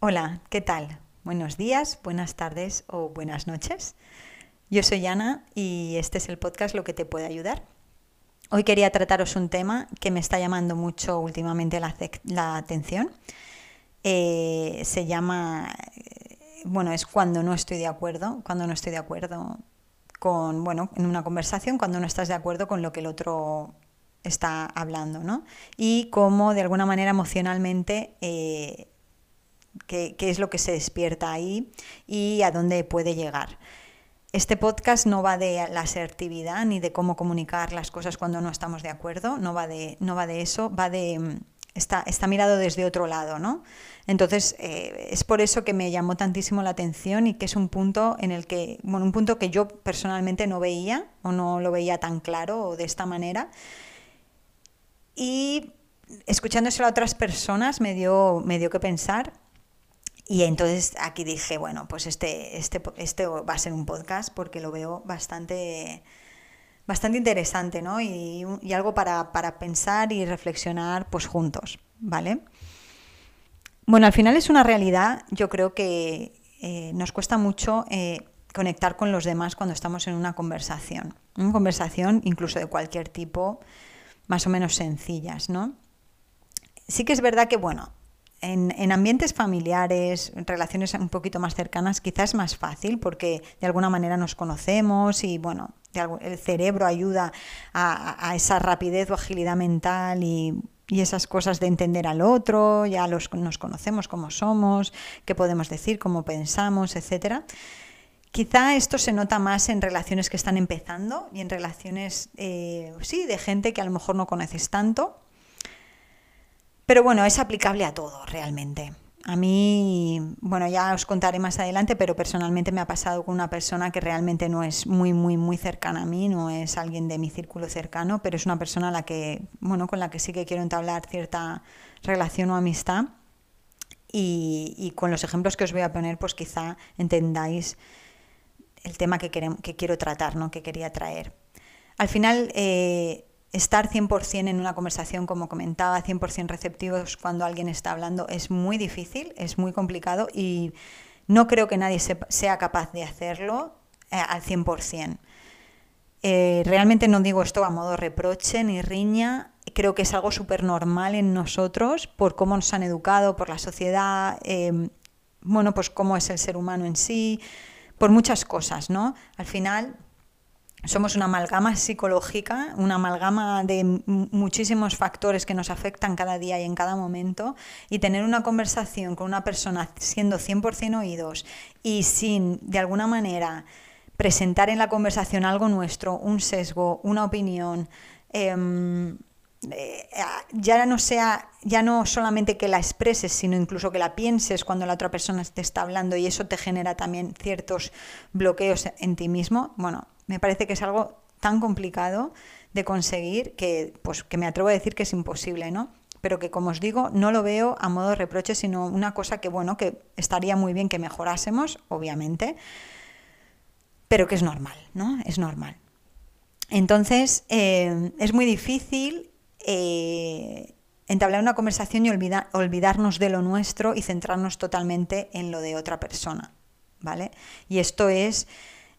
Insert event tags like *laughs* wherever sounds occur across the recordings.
Hola, ¿qué tal? Buenos días, buenas tardes o buenas noches. Yo soy Ana y este es el podcast Lo que te puede ayudar. Hoy quería trataros un tema que me está llamando mucho últimamente la, atención. Eh, se llama, eh, bueno, es cuando no estoy de acuerdo, cuando no estoy de acuerdo con, bueno, en una conversación, cuando no estás de acuerdo con lo que el otro está hablando, ¿no? Y cómo de alguna manera emocionalmente eh, qué, es lo que se despierta ahí y a dónde puede llegar. Este podcast no va de la asertividad ni de cómo comunicar las cosas cuando no estamos de acuerdo, no va de, no va de eso, va de está, está mirado desde otro lado, ¿no? Entonces, eh, es por eso que me llamó tantísimo la atención y que es un punto en el que, bueno, un punto que yo personalmente no veía o no lo veía tan claro o de esta manera. Y escuchándoselo a otras personas me dio, me dio que pensar y entonces aquí dije, bueno, pues este, este, este va a ser un podcast porque lo veo bastante, bastante interesante, ¿no? Y, algo para, pensar y reflexionar pues juntos, ¿vale? Bueno, al final es una realidad, yo creo que eh, nos cuesta mucho eh, conectar con los demás cuando estamos en una conversación. Una conversación incluso de cualquier tipo, más o menos sencillas, ¿no? Sí que es verdad que, bueno, en, ambientes familiares, en relaciones un poquito más cercanas, quizás es más fácil porque de alguna manera nos conocemos y bueno, el cerebro ayuda a, esa rapidez o agilidad mental y, esas cosas de entender al otro, ya los, nos conocemos cómo somos, qué podemos decir, cómo pensamos, etc. Quizá esto se nota más en relaciones que están empezando y en relaciones, eh, sí, de gente que a lo mejor no conoces tanto pero bueno, es aplicable a todo realmente. A mí, bueno, ya os contaré más adelante, pero personalmente me ha pasado con una persona que realmente no es muy, muy, muy cercana a mí, no es alguien de mi círculo cercano, pero es una persona a la que, bueno, con la que sí que quiero entablar cierta relación o amistad. Y, con los ejemplos que os voy a poner, pues quizá entendáis el tema que, quiero tratar, ¿no? que quería traer. Al final, eh, estar 100% en una conversación, como comentaba, 100% receptivos cuando alguien está hablando es muy difícil, es muy complicado y no creo que nadie sea capaz de hacerlo eh, al 100%. Eh, realmente no digo esto a modo reproche ni riña, creo que es algo súper normal en nosotros por cómo nos han educado, por la sociedad, em, bueno, pues cómo es el ser humano en sí, por muchas cosas, ¿no? Al final somos una amalgama psicológica, una amalgama de muchísimos factores que nos afectan cada día y en cada momento, y tener una conversación con una persona siendo 100% oídos y sin, de alguna manera, presentar en la conversación algo nuestro, un sesgo, una opinión, em, eh, ya no sea, ya no solamente que la expreses, sino incluso que la pienses cuando la otra persona te está hablando y eso te genera también ciertos bloqueos en ti mismo, bueno, me parece que es algo tan complicado de conseguir que, pues, que me atrevo a decir que es imposible, ¿no? Pero que, como os digo, no lo veo a modo de reproche, sino una cosa que, bueno, que estaría muy bien que mejorásemos, obviamente, pero que es normal, ¿no? Es normal. Entonces, eh, es muy difícil eh, entablar una conversación y olvidarnos de lo nuestro y centrarnos totalmente en lo de otra persona, ¿vale? Y esto es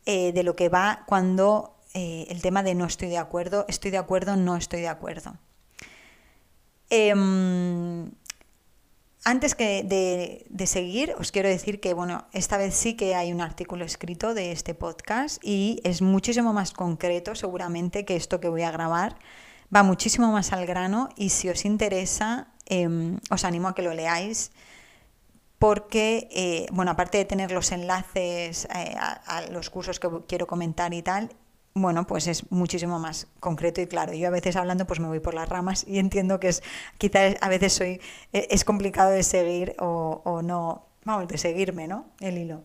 eh, de lo que va cuando eh, el tema de no estoy de acuerdo, estoy de acuerdo, no estoy de acuerdo. Em, antes que de, seguir, os quiero decir que, bueno, esta vez sí que hay un artículo escrito de este podcast y es muchísimo más concreto seguramente que esto que voy a grabar. Va muchísimo más al grano y si os interesa, em, os animo a que lo leáis porque, eh, bueno, aparte de tener los enlaces eh, a, los cursos que quiero comentar y tal, bueno, pues es muchísimo más concreto y claro. Yo a veces hablando pues me voy por las ramas y entiendo que es, quizás a veces soy, e, es complicado de seguir o, no, vamos, de seguirme, ¿no? El hilo.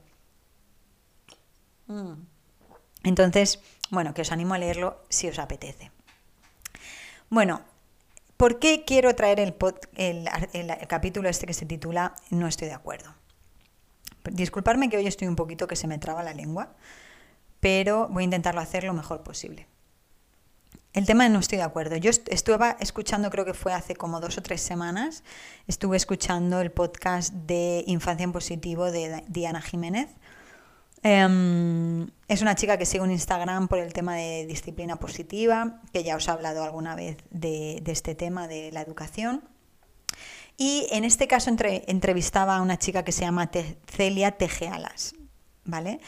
Mm. Entonces, bueno, que os animo a leerlo si os apetece. Bueno, ¿Por qué quiero traer el, capítulo este que se titula No estoy de acuerdo? Disculparme que hoy estoy un poquito que se me traba la lengua, pero voy a intentarlo hacer lo mejor posible. El tema de no estoy de acuerdo. Yo estuve escuchando, creo que fue hace como dos o tres semanas, estuve escuchando el podcast de Infancia en Positivo de Diana Jiménez. Em, es una chica que sigo en Instagram por el tema de disciplina positiva, que ya os he hablado alguna vez de, este tema de la educación. Y en este caso entrevistaba a una chica que se llama Celia Tejealas, ¿vale?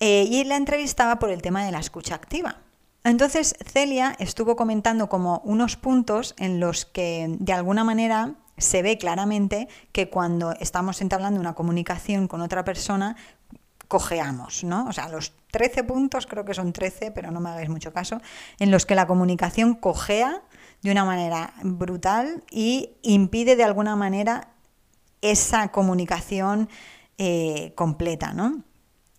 Eh, y la entrevistaba por el tema de la escucha activa. Entonces Celia estuvo comentando como unos puntos en los que de alguna manera se ve claramente que cuando estamos entablando una comunicación con otra persona, cojeamos, ¿no? O sea, los 13 puntos, creo que son 13, pero no me hagáis mucho caso, en los que la comunicación cojea de una manera brutal y impide de alguna manera esa comunicación eh, completa, ¿no?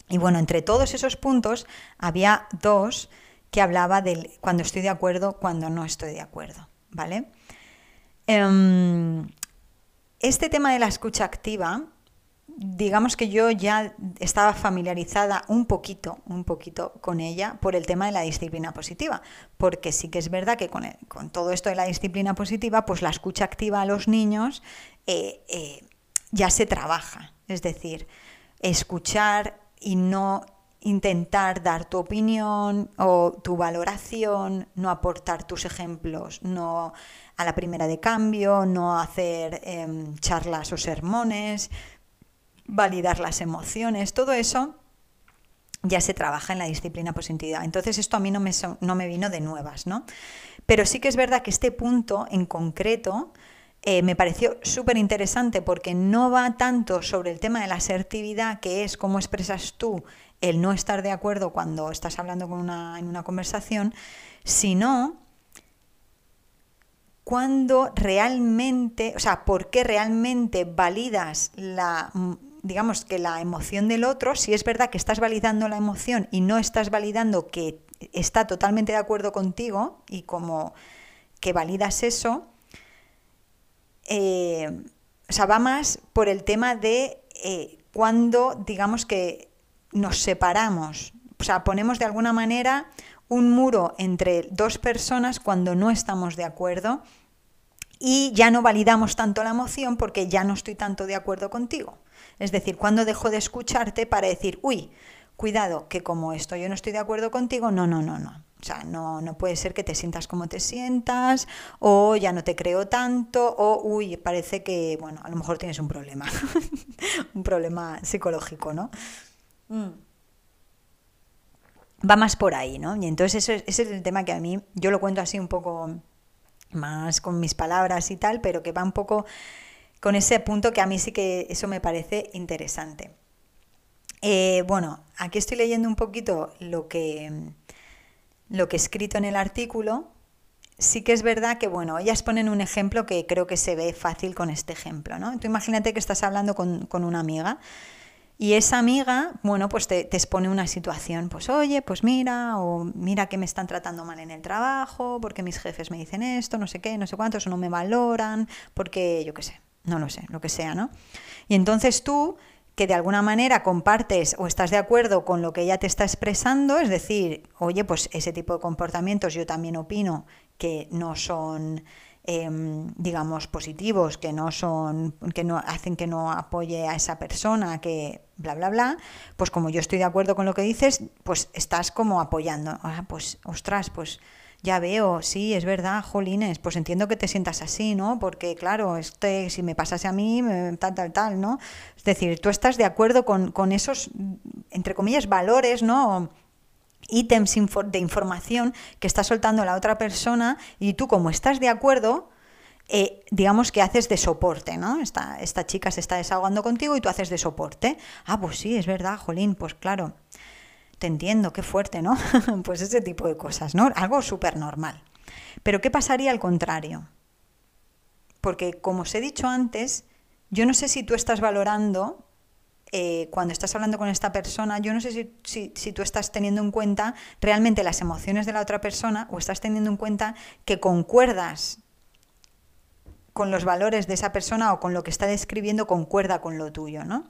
Y bueno, entre todos esos puntos había dos que hablaba de cuando estoy de acuerdo, cuando no estoy de acuerdo, ¿vale? Em, este tema de la escucha activa, digamos que yo ya estaba familiarizada un poquito, un poquito con ella por el tema de la disciplina positiva, porque sí que es verdad que con, todo esto de la disciplina positiva, pues la escucha activa a los niños eh, eh, ya se trabaja, es decir, escuchar y no intentar dar tu opinión o tu valoración, no aportar tus ejemplos, no a la primera de cambio, no hacer em, charlas o sermones, validar las emociones, todo eso ya se trabaja en la disciplina positiva. Entonces esto a mí no me, no me vino de nuevas, ¿no? Pero sí que es verdad que este punto en concreto eh, me pareció súper interesante porque no va tanto sobre el tema de la asertividad, que es cómo expresas tú el no estar de acuerdo cuando estás hablando con una, en una conversación, sino cuando realmente, o sea, por qué realmente validas la, digamos que la emoción del otro, si es verdad que estás validando la emoción y no estás validando que está totalmente de acuerdo contigo y como que validas eso, eh, o sea, va más por el tema de eh, cuando, digamos que nos separamos, o sea, ponemos de alguna manera un muro entre dos personas cuando no estamos de acuerdo y ya no validamos tanto la emoción porque ya no estoy tanto de acuerdo contigo. Es decir, cuando dejo de escucharte para decir, uy, cuidado, que como esto yo no estoy de acuerdo contigo, no, no, no, no. O sea, no, no puede ser que te sientas como te sientas, o ya no te creo tanto, o uy, parece que, bueno, a lo mejor tienes un problema, *laughs* un problema psicológico, ¿no? Mm. Va más por ahí, ¿no? Y entonces ese, es el tema que a mí, yo lo cuento así un poco más con mis palabras y tal, pero que va un poco con ese punto que a mí sí que eso me parece interesante. Eh, bueno, aquí estoy leyendo un poquito lo que, lo que he escrito en el artículo. Sí que es verdad que, bueno, ellas ponen un ejemplo que creo que se ve fácil con este ejemplo, ¿no? Tú imagínate que estás hablando con, con una amiga y esa amiga, bueno, pues te, expone una situación, pues oye, pues mira, o mira que me están tratando mal en el trabajo, porque mis jefes me dicen esto, no sé qué, no sé cuántos, no me valoran, porque yo qué sé, no lo sé, lo que sea, ¿no? Y entonces tú, que de alguna manera compartes o estás de acuerdo con lo que ella te está expresando, es decir, oye, pues ese tipo de comportamientos yo también opino que no son Em, digamos, positivos, que no son, que no hacen que no apoye a esa persona, que bla bla bla, pues como yo estoy de acuerdo con lo que dices, pues estás como apoyando. Ah, pues, ostras, pues ya veo, sí, es verdad, jolines, pues entiendo que te sientas así, ¿no? Porque claro, este, si me pasase a mí, tal, tal, tal, ¿no? Es decir, tú estás de acuerdo con, con esos, entre comillas, valores, ¿no? ítems de información que está soltando la otra persona y tú como estás de acuerdo, eh, digamos que haces de soporte, ¿no? Esta, esta chica se está desahogando contigo y tú haces de soporte. Ah, pues sí, es verdad, Jolín, pues claro, te entiendo, qué fuerte, ¿no? *laughs* pues ese tipo de cosas, ¿no? Algo súper normal. Pero ¿qué pasaría al contrario? Porque como os he dicho antes, yo no sé si tú estás valorando eh, cuando estás hablando con esta persona, yo no sé si, si, tú estás teniendo en cuenta realmente las emociones de la otra persona o estás teniendo en cuenta que concuerdas con los valores de esa persona o con lo que está describiendo concuerda con lo tuyo, ¿no?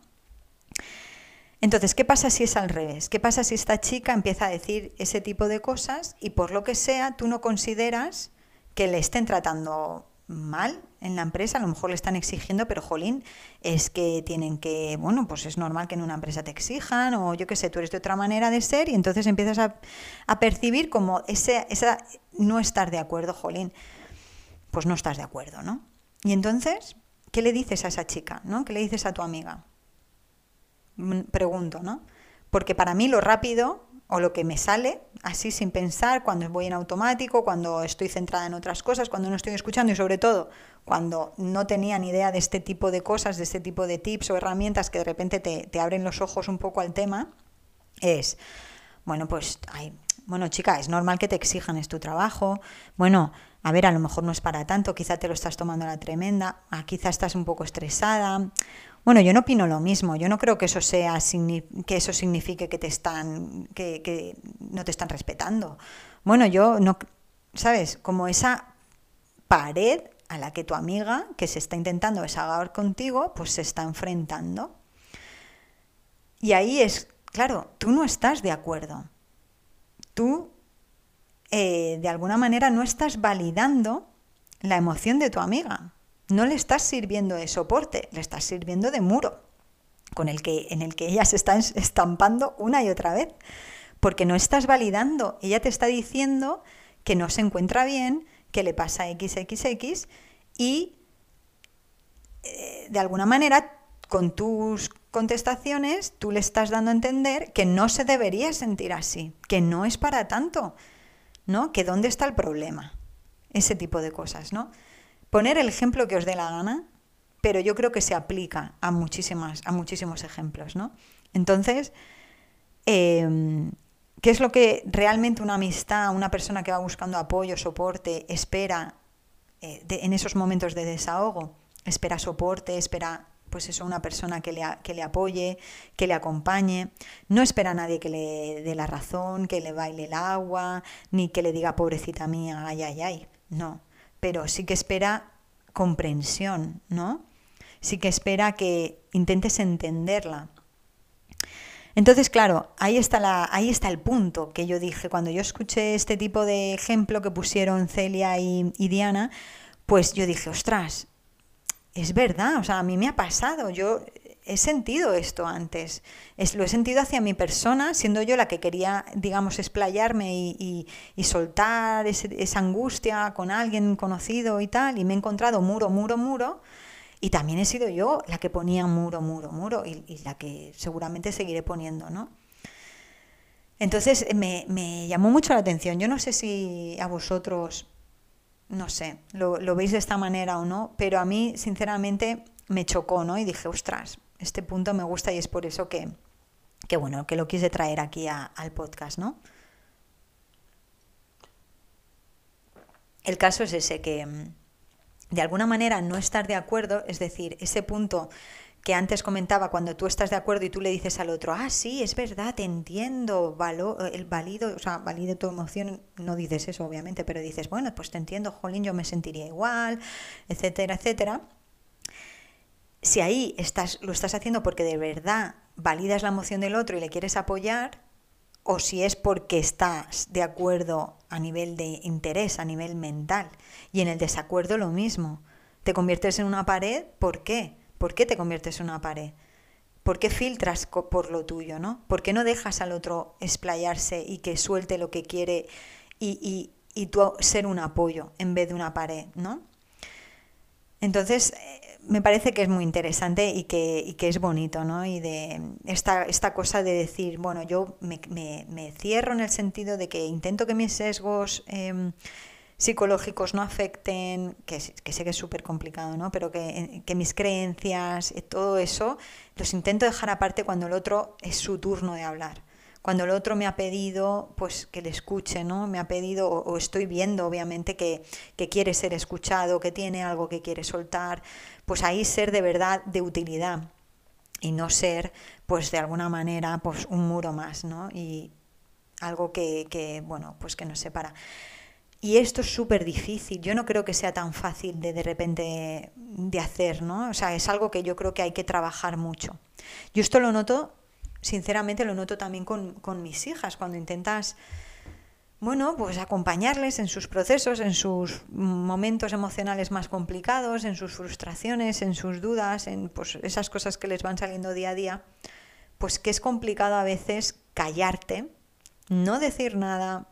Entonces, ¿qué pasa si es al revés? ¿Qué pasa si esta chica empieza a decir ese tipo de cosas y por lo que sea tú no consideras que le estén tratando mal en la empresa, a lo mejor le están exigiendo, pero jolín, es que tienen que, bueno, pues es normal que en una empresa te exijan o yo qué sé, tú eres de otra manera de ser y entonces empiezas a, percibir como ese, no estar de acuerdo, jolín, pues no estás de acuerdo, ¿no? Y entonces, ¿qué le dices a esa chica, ¿no? ¿Qué le dices a tu amiga? Mm, pregunto, ¿no? Porque para mí lo rápido o lo que me sale así sin pensar, cuando voy en automático, cuando estoy centrada en otras cosas, cuando no estoy escuchando y sobre todo cuando no tenía ni idea de este tipo de cosas, de este tipo de tips o herramientas que de repente te, te abren los ojos un poco al tema, es, bueno, pues, bueno, chica, es normal que te exijan, es tu trabajo, bueno, a ver, a lo mejor no es para tanto, quizá te lo estás tomando a la tremenda, ah, quizá estás un poco estresada, bueno, yo no opino lo mismo. Yo no creo que eso sea que eso signifique que te están que, no te están respetando. Bueno, yo no, sabes, como esa pared a la que tu amiga que se está intentando desahogar contigo, pues se está enfrentando. Y ahí es, claro, tú no estás de acuerdo. Tú, eh, de alguna manera, no estás validando la emoción de tu amiga no le estás sirviendo de soporte, le estás sirviendo de muro con el que, en el que ella se está estampando una y otra vez. Porque no estás validando, ella te está diciendo que no se encuentra bien, que le pasa XXX y eh, de alguna manera con tus contestaciones tú le estás dando a entender que no se debería sentir así, que no es para tanto, ¿no? Que dónde está el problema. Ese tipo de cosas, ¿no? Poner el ejemplo que os dé la gana, pero yo creo que se aplica a, muchísimas, a muchísimos ejemplos, ¿no? Entonces, em, ¿qué es lo que realmente una amistad, una persona que va buscando apoyo, soporte, espera eh, en esos momentos de desahogo? Espera soporte, espera pues eso, una persona que le, que le apoye, que le acompañe. No espera a nadie que le dé la razón, que le baile el agua, ni que le diga pobrecita mía, ay, ay, ay. No pero sí que espera comprensión, ¿no? Sí que espera que intentes entenderla. Entonces, claro, ahí está, la, ahí está el punto que yo dije. Cuando yo escuché este tipo de ejemplo que pusieron Celia y, y Diana, pues yo dije, ostras, es verdad, o sea, a mí me ha pasado. Yo he sentido esto antes. Es, lo he sentido hacia mi persona, siendo yo la que quería, digamos, explayarme y, soltar esa angustia con alguien conocido y tal, y me he encontrado muro, muro, muro. Y también he sido yo la que ponía muro, muro, muro, y, la que seguramente seguiré poniendo, ¿no? Entonces me, me, llamó mucho la atención. Yo no sé si a vosotros, no sé, lo, lo veis de esta manera o no, pero a mí, sinceramente, me chocó, ¿no? Y dije, ostras, este punto me gusta y es por eso que, bueno, que lo quise traer aquí al podcast, ¿no? El caso es ese, que mm, de alguna manera no estar de acuerdo, es decir, ese punto que antes comentaba, cuando tú estás de acuerdo y tú le dices al otro, ah, sí, es verdad, te entiendo, el valido, o sea, valide tu emoción, no dices eso, obviamente, pero dices, bueno, pues te entiendo, jolín, yo me sentiría igual, etcétera, etcétera si ahí estás, lo estás haciendo porque de verdad validas la emoción del otro y le quieres apoyar, o si es porque estás de acuerdo a nivel de interés, a nivel mental, y en el desacuerdo lo mismo. ¿Te conviertes en una pared? ¿Por qué? ¿Por qué te conviertes en una pared? ¿Por qué filtras por lo tuyo, no? ¿Por qué no dejas al otro explayarse y que suelte lo que quiere y, y, y tú ser un apoyo en vez de una pared, no? Entonces, me parece que es muy interesante y que, que es bonito, ¿no? Y de esta, esta cosa de decir, bueno, yo me, me, cierro en el sentido de que intento que mis sesgos em, psicológicos no afecten, que, sé que es súper complicado, ¿no? Pero que, que mis creencias, eh, todo eso, los intento dejar aparte cuando el otro es su turno de hablar cuando el otro me ha pedido pues que le escuche, ¿no? Me ha pedido, o, estoy viendo obviamente que, quiere ser escuchado, que tiene algo que quiere soltar, pues ahí ser de verdad de utilidad y no ser pues de alguna manera pues un muro más, ¿no? Y algo que, que bueno, pues que nos separa. Y esto es súper difícil, yo no creo que sea tan fácil de de repente de hacer, ¿no? O sea, es algo que yo creo que hay que trabajar mucho. Yo esto lo noto sinceramente lo noto también con, con mis hijas, cuando intentas bueno, pues acompañarles en sus procesos, en sus momentos emocionales más complicados, en sus frustraciones, en sus dudas, en pues, esas cosas que les van saliendo día a día, pues que es complicado a veces callarte, no decir nada,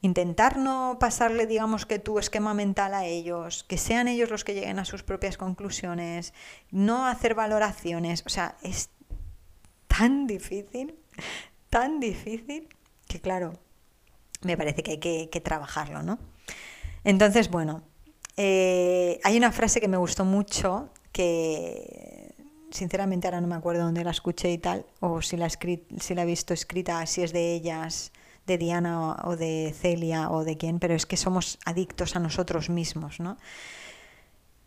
intentar no pasarle, digamos, que tu esquema mental a ellos, que sean ellos los que lleguen a sus propias conclusiones, no hacer valoraciones, o sea, es tan difícil, tan difícil, que claro, me parece que hay que, trabajarlo, ¿no? Entonces, bueno, eh, hay una frase que me gustó mucho, que sinceramente ahora no me acuerdo dónde la escuché y tal, o si la, si la he visto escrita, si es de ellas, de Diana o, o de Celia o de quién, pero es que somos adictos a nosotros mismos, ¿no?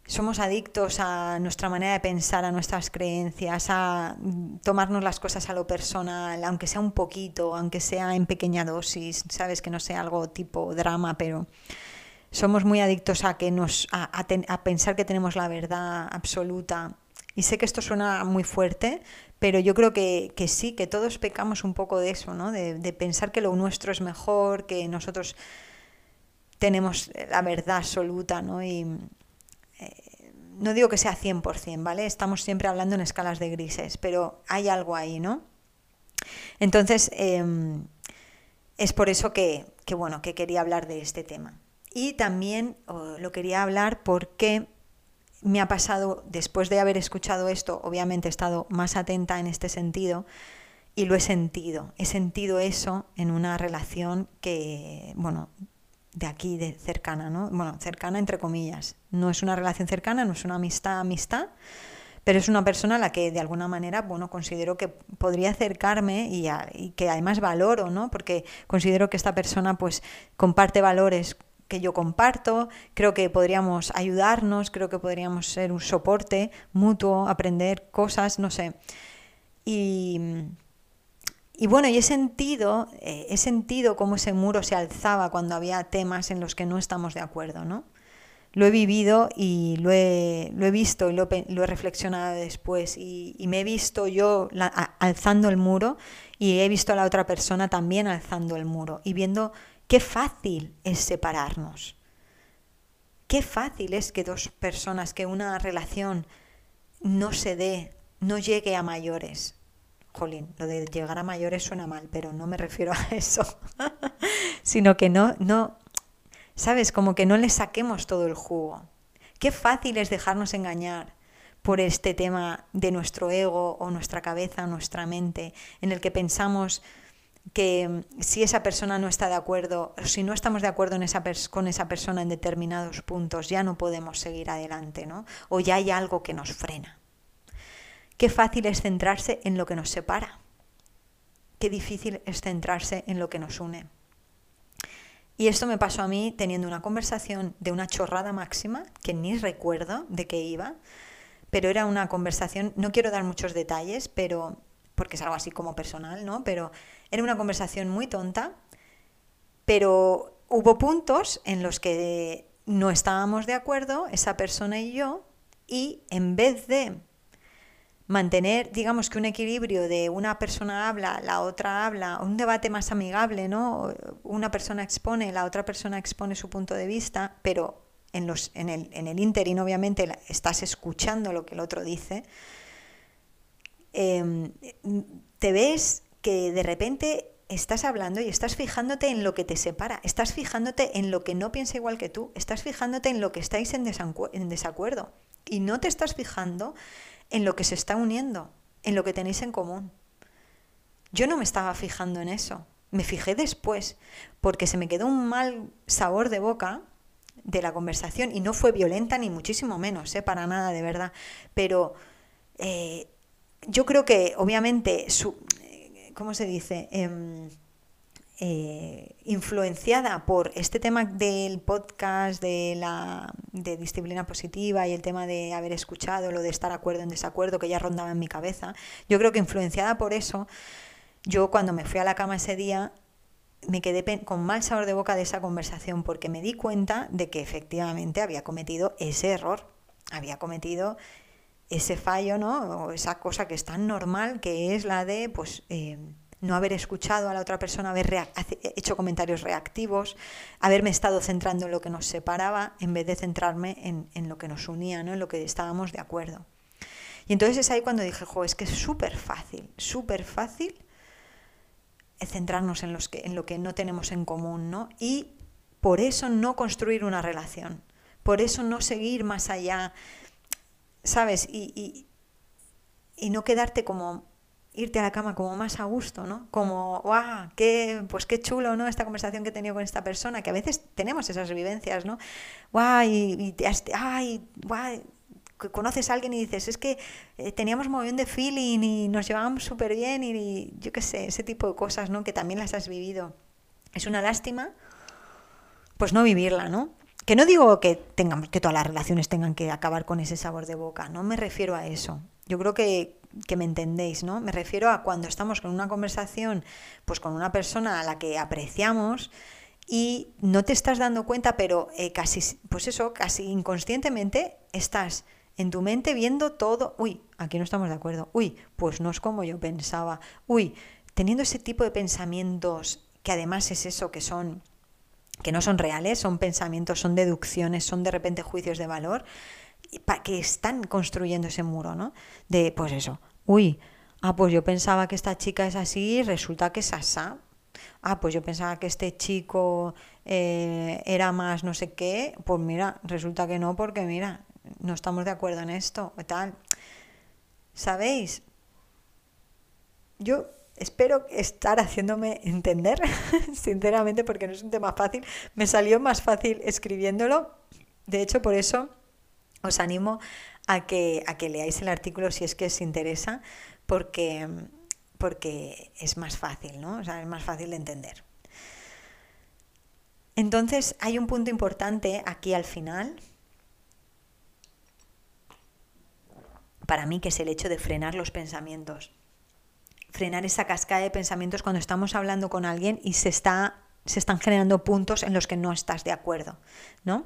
Somos adictos a nuestra manera de pensar, a nuestras creencias, a tomarnos las cosas a lo personal, aunque sea un poquito, aunque sea en pequeña dosis, sabes que no sea algo tipo drama, pero somos muy adictos a que nos a, pensar que tenemos la verdad absoluta. Y sé que esto suena muy fuerte, pero yo creo que, sí, que todos pecamos un poco de eso, ¿no? De, pensar que lo nuestro es mejor, que nosotros tenemos la verdad absoluta, ¿no? No digo que sea 100%, ¿vale? Estamos siempre hablando en escalas de grises, pero hay algo ahí, ¿no? Entonces, em, es por eso que, bueno, que quería hablar de este tema. Y también lo quería hablar porque me ha pasado, después de haber escuchado esto, obviamente he estado más atenta en este sentido y lo he sentido. He sentido eso en una relación que, bueno, de aquí, de cercana, ¿no? Bueno, cercana entre comillas. No es una relación cercana, no es una amistad, amistad, pero es una persona a la que de alguna manera, bueno, considero que podría acercarme y, y, que además valoro, ¿no? Porque considero que esta persona pues comparte valores que yo comparto, creo que podríamos ayudarnos, creo que podríamos ser un soporte mutuo, aprender cosas, no sé. Y y bueno, y he sentido, eh, he sentido cómo ese muro se alzaba cuando había temas en los que no estamos de acuerdo, ¿no? Lo he vivido y lo he, lo he visto y lo, he reflexionado después y, me he visto yo alzando el muro y he visto a la otra persona también alzando el muro y viendo qué fácil es separarnos. Qué fácil es que dos personas, que una relación no se dé, no llegue a mayores jolín, lo de llegar a mayores suena mal, pero no me refiero a *laughs* eso, sino que no, no, sabes, como que no le saquemos todo el jugo. Qué fácil es dejarnos engañar por este tema de nuestro ego o nuestra cabeza o nuestra mente, en el que pensamos que si esa persona no está de acuerdo, o si no estamos de acuerdo en esa con esa persona en determinados puntos, ya no podemos seguir adelante, ¿no? O ya hay algo que nos frena. Qué fácil es centrarse en lo que nos separa. Qué difícil es centrarse en lo que nos une. Y esto me pasó a mí teniendo una conversación de una chorrada máxima, que ni recuerdo de qué iba, pero era una conversación, no quiero dar muchos detalles, pero porque es algo así como personal, ¿no? Pero era una conversación muy tonta, pero hubo puntos en los que no estábamos de acuerdo, esa persona y yo, y en vez de mantener, digamos que un equilibrio de una persona habla, la otra habla, un debate más amigable, ¿no? Una persona expone, la otra persona expone su punto de vista, pero en, los, en, el, en el obviamente estás escuchando lo que el otro dice, em, te ves que de repente estás hablando y estás fijándote en lo que te separa, estás fijándote en lo que no piensa igual que tú, estás fijándote en lo que estáis en desacuerdo y no te estás fijando en lo que se está uniendo, en lo que tenéis en común. Yo no me estaba fijando en eso, me fijé después, porque se me quedó un mal sabor de boca de la conversación y no fue violenta ni muchísimo menos, ¿eh? para nada de verdad. Pero eh, yo creo que obviamente, su, ¿cómo se dice? Em, eh, influenciada por este tema del podcast de la de disciplina positiva y el tema de haber escuchado lo de estar acuerdo en desacuerdo que ya rondaba en mi cabeza, yo creo que influenciada por eso, yo cuando me fui a la cama ese día me quedé con mal sabor de boca de esa conversación porque me di cuenta de que efectivamente había cometido ese error, había cometido ese fallo, ¿no? O esa cosa que es tan normal, que es la de, pues, eh, no haber escuchado a la otra persona, haber hecho comentarios reactivos, haberme estado centrando en lo que nos separaba en vez de centrarme en, en lo que nos unía, ¿no? en lo que estábamos de acuerdo. Y entonces es ahí cuando dije, jo, es que es súper fácil, súper fácil centrarnos en, los que, en lo que no tenemos en común, ¿no? Y por eso no construir una relación, por eso no seguir más allá, ¿sabes? Y, y, y no quedarte como irte a la cama como más a gusto, ¿no? Como, ¡guau! Qué, pues qué chulo, ¿no? Esta conversación que he tenido con esta persona, que a veces tenemos esas vivencias, ¿no? ¡Guau! Y, y ¡ay! ¡guau! conoces a alguien y dices, es que eh, teníamos muy bien de feeling y nos llevábamos súper bien y, yo qué sé, ese tipo de cosas, ¿no? Que también las has vivido. Es una lástima, pues no vivirla, ¿no? Que no digo que, tengamos, que todas las relaciones tengan que acabar con ese sabor de boca, no me refiero a eso. Yo creo que, que me entendéis, ¿no? Me refiero a cuando estamos con una conversación, pues con una persona a la que apreciamos, y no te estás dando cuenta, pero eh, casi, pues eso, casi inconscientemente estás en tu mente viendo todo, uy, aquí no estamos de acuerdo, uy, pues no es como yo pensaba, uy, teniendo ese tipo de pensamientos que además es eso que son que no son reales, son pensamientos, son deducciones, son de repente juicios de valor, que están construyendo ese muro, ¿no? De, pues eso, uy, ah, pues yo pensaba que esta chica es así resulta que es asá. Ah, pues yo pensaba que este chico eh, era más no sé qué, pues mira, resulta que no, porque mira, no estamos de acuerdo en esto tal. ¿Sabéis? Yo espero estar haciéndome entender, *laughs* sinceramente, porque no es un tema fácil. Me salió más fácil escribiéndolo. De hecho, por eso os animo a que, a que leáis el artículo si es que os interesa, porque, porque es más fácil, ¿no? O sea, es más fácil de entender. Entonces, hay un punto importante aquí al final, para mí, que es el hecho de frenar los pensamientos. Frenar esa cascada de pensamientos cuando estamos hablando con alguien y se, está, se están generando puntos en los que no estás de acuerdo, ¿no?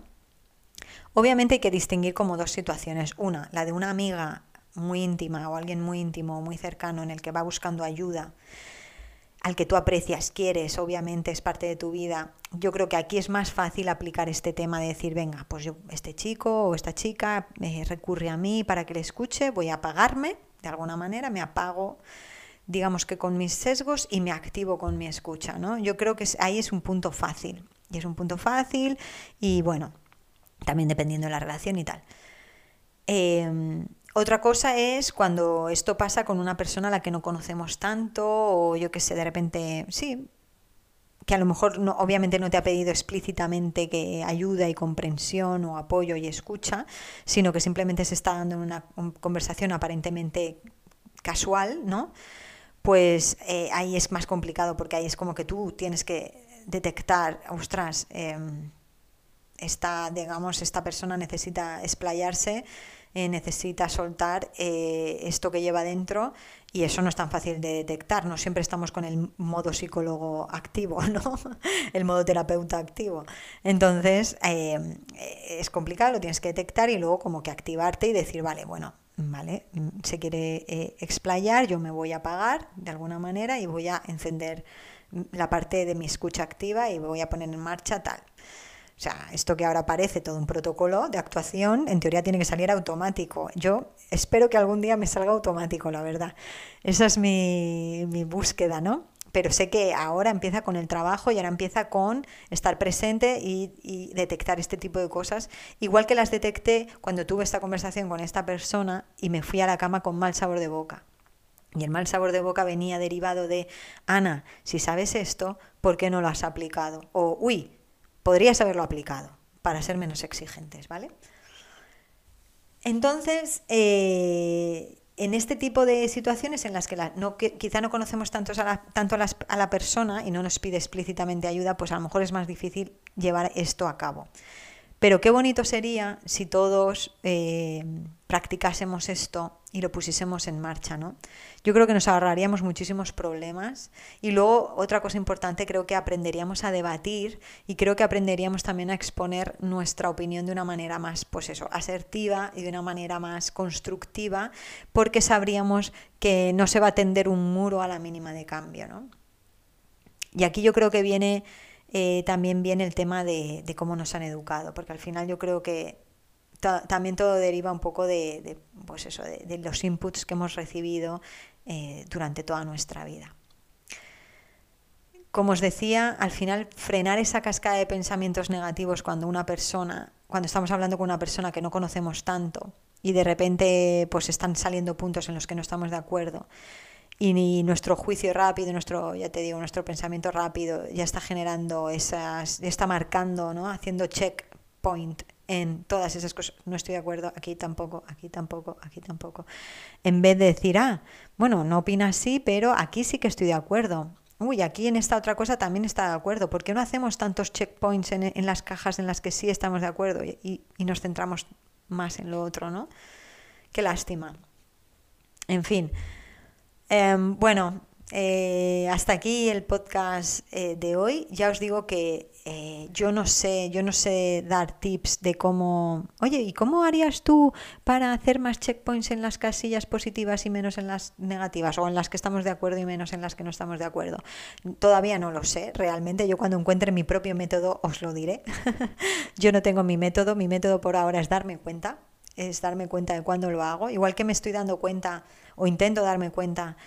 Obviamente hay que distinguir como dos situaciones. Una, la de una amiga muy íntima o alguien muy íntimo, muy cercano, en el que va buscando ayuda al que tú aprecias, quieres, obviamente es parte de tu vida. Yo creo que aquí es más fácil aplicar este tema de decir, venga, pues yo, este chico o esta chica me recurre a mí para que le escuche, voy a apagarme, de alguna manera, me apago, digamos que con mis sesgos y me activo con mi escucha, ¿no? Yo creo que ahí es un punto fácil, y es un punto fácil y bueno, también dependiendo de la relación y tal. Eh, otra cosa es cuando esto pasa con una persona a la que no conocemos tanto o yo que sé, de repente, sí, que a lo mejor no, obviamente no te ha pedido explícitamente que ayuda y comprensión o apoyo y escucha, sino que simplemente se está dando una conversación aparentemente casual, ¿no? Pues eh, ahí es más complicado porque ahí es como que tú tienes que detectar, ostras, em, esta, digamos, esta persona necesita explayarse eh, necesita soltar eh, esto que lleva dentro y eso no es tan fácil de detectar. No siempre estamos con el modo psicólogo activo, *laughs* ¿no? el modo terapeuta activo. Entonces eh, es complicado, lo tienes que detectar y luego como que activarte y decir, vale, bueno, vale, se quiere explayar, yo me voy a apagar de alguna manera y voy a encender la parte de mi escucha activa y voy a poner en marcha tal. O sea, esto que ahora parece todo un protocolo de actuación, en teoría tiene que salir automático. Yo espero que algún día me salga automático, la verdad. Esa es mi, búsqueda, ¿no? Pero sé que ahora empieza con el trabajo y ahora empieza con estar presente y, y detectar este tipo de cosas. Igual que las detecté cuando tuve esta conversación con esta persona y me fui a la cama con mal sabor de boca. Y el mal sabor de boca venía derivado de, Ana, si sabes esto, ¿por qué no lo has aplicado? O, uy, podrías haberlo aplicado para ser menos exigentes, ¿vale? Entonces, eh, en este tipo de situaciones en las que, quizá no conocemos tanto, a la, tanto a, la persona y no nos pide explícitamente ayuda, pues a lo mejor es más difícil llevar esto a cabo. Pero qué bonito sería si todos eh, practicásemos esto y lo pusiésemos en marcha, ¿no? Yo creo que nos ahorraríamos muchísimos problemas y luego otra cosa importante, creo que aprenderíamos a debatir y creo que aprenderíamos también a exponer nuestra opinión de una manera más, pues eso, asertiva y de una manera más constructiva, porque sabríamos que no se va a tender un muro a la mínima de cambio, ¿no? Y aquí yo creo que viene eh, también viene el tema de, de cómo nos han educado, porque al final yo creo que también todo deriva un poco de, pues eso, de, los inputs que hemos recibido eh, durante toda nuestra vida. Como os decía, al final frenar esa cascada de pensamientos negativos cuando una persona, cuando estamos hablando con una persona que no conocemos tanto y de repente pues están saliendo puntos en los que no estamos de acuerdo y nuestro juicio rápido, nuestro, ya te digo, nuestro pensamiento rápido ya está generando esas, ya está marcando, ¿no? haciendo check point en todas esas cosas. No estoy de acuerdo, aquí tampoco, aquí tampoco, aquí tampoco. En vez de decir, ah, bueno, no opina así, pero aquí sí que estoy de acuerdo. Uy, aquí en esta otra cosa también está de acuerdo. ¿Por qué no hacemos tantos checkpoints en, en las cajas en las que sí estamos de acuerdo y, y, nos centramos más en lo otro, ¿no? Qué lástima. En fin. Em, bueno, eh, hasta aquí el podcast eh, de hoy. Ya os digo que eh, yo no sé, yo no sé dar tips de cómo, oye, ¿y cómo harías tú para hacer más checkpoints en las casillas positivas y menos en las negativas? O en las que estamos de acuerdo y menos en las que no estamos de acuerdo. Todavía no lo sé, realmente. Yo cuando encuentre mi propio método os lo diré. *laughs* yo no tengo mi método, mi método por ahora es darme cuenta, es darme cuenta de cuándo lo hago. Igual que me estoy dando cuenta o intento darme cuenta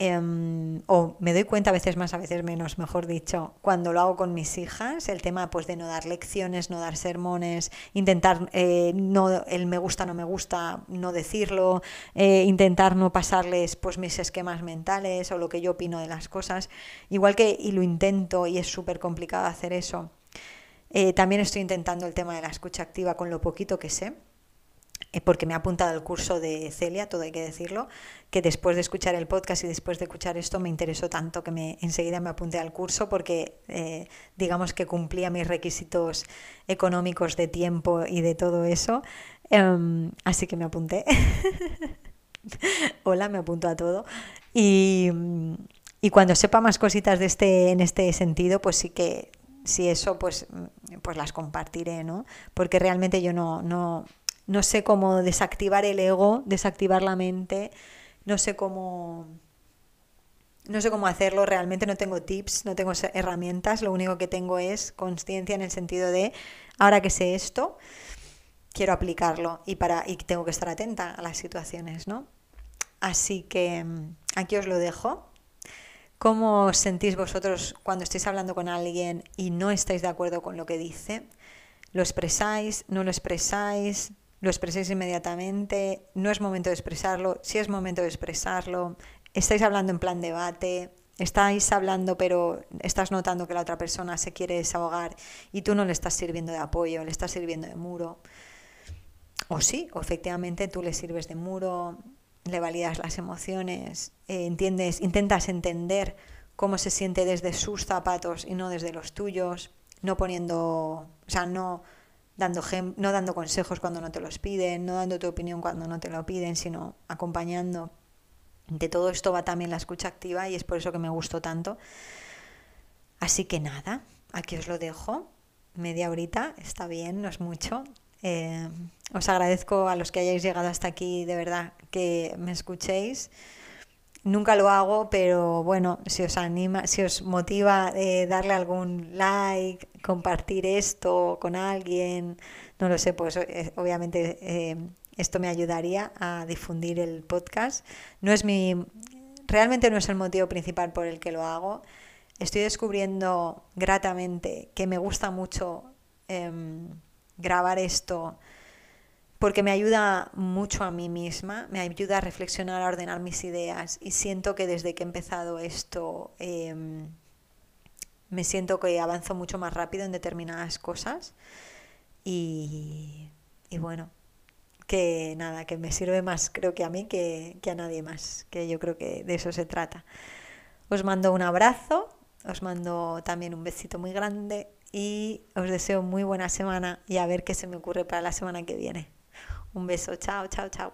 Em, o me doy cuenta a veces más, a veces menos, mejor dicho, cuando lo hago con mis hijas, el tema pues de no dar lecciones, no dar sermones, intentar eh, no el me gusta, no me gusta, no decirlo, eh, intentar no pasarles pues mis esquemas mentales o lo que yo opino de las cosas, igual que y lo intento y es súper complicado hacer eso. Eh, también estoy intentando el tema de la escucha activa con lo poquito que sé porque me ha apuntado al curso de Celia, todo hay que decirlo, que después de escuchar el podcast y después de escuchar esto me interesó tanto que me, enseguida me apunté al curso porque eh, digamos que cumplía mis requisitos económicos de tiempo y de todo eso. Em, así que me apunté. *laughs* Hola, me apunto a todo. Y, y, cuando sepa más cositas de este, en este sentido, pues sí que si eso, pues, pues las compartiré, ¿no? Porque realmente yo no, no no sé cómo desactivar el ego, desactivar la mente, no sé cómo no sé cómo hacerlo, realmente no tengo tips, no tengo herramientas, lo único que tengo es conciencia en el sentido de ahora que sé esto, quiero aplicarlo y para y tengo que estar atenta a las situaciones, ¿no? Así que mm, aquí os lo dejo. ¿Cómo os sentís vosotros cuando estáis hablando con alguien y no estáis de acuerdo con lo que dice? ¿Lo expresáis? ¿No lo expresáis? Lo expreséis inmediatamente, no es momento de expresarlo, si es momento de expresarlo, estáis hablando en plan debate, estáis hablando pero estás notando que la otra persona se quiere desahogar y tú no le estás sirviendo de apoyo, le estás sirviendo de muro. O sí, efectivamente tú le sirves de muro, le validas las emociones, eh, entiendes, intentas entender cómo se siente desde sus zapatos y no desde los tuyos, no poniendo, o sea, no dando no dando consejos cuando no te los piden, no dando tu opinión cuando no te lo piden, sino acompañando. De todo esto va también la escucha activa y es por eso que me gustó tanto. Así que nada, aquí os lo dejo. Media horita, está bien, no es mucho. Eh, os agradezco a los que hayáis llegado hasta aquí, de verdad, que me escuchéis. Nunca lo hago, pero bueno, si os anima, si os motiva eh, darle algún like, compartir esto con alguien, no lo sé, pues eh, obviamente eh, esto me ayudaría a difundir el podcast. No es mi, realmente no es el motivo principal por el que lo hago. Estoy descubriendo gratamente que me gusta mucho em, grabar esto porque me ayuda mucho a mí misma, me ayuda a reflexionar, a ordenar mis ideas y siento que desde que he empezado esto em, me siento que avanzo mucho más rápido en determinadas cosas y, bueno, que nada, que me sirve más creo que a mí que, que a nadie más, que yo creo que de eso se trata. Os mando un abrazo, os mando también un besito muy grande y os deseo muy buena semana y a ver qué se me ocurre para la semana que viene. Un beso, chao, chao, chao.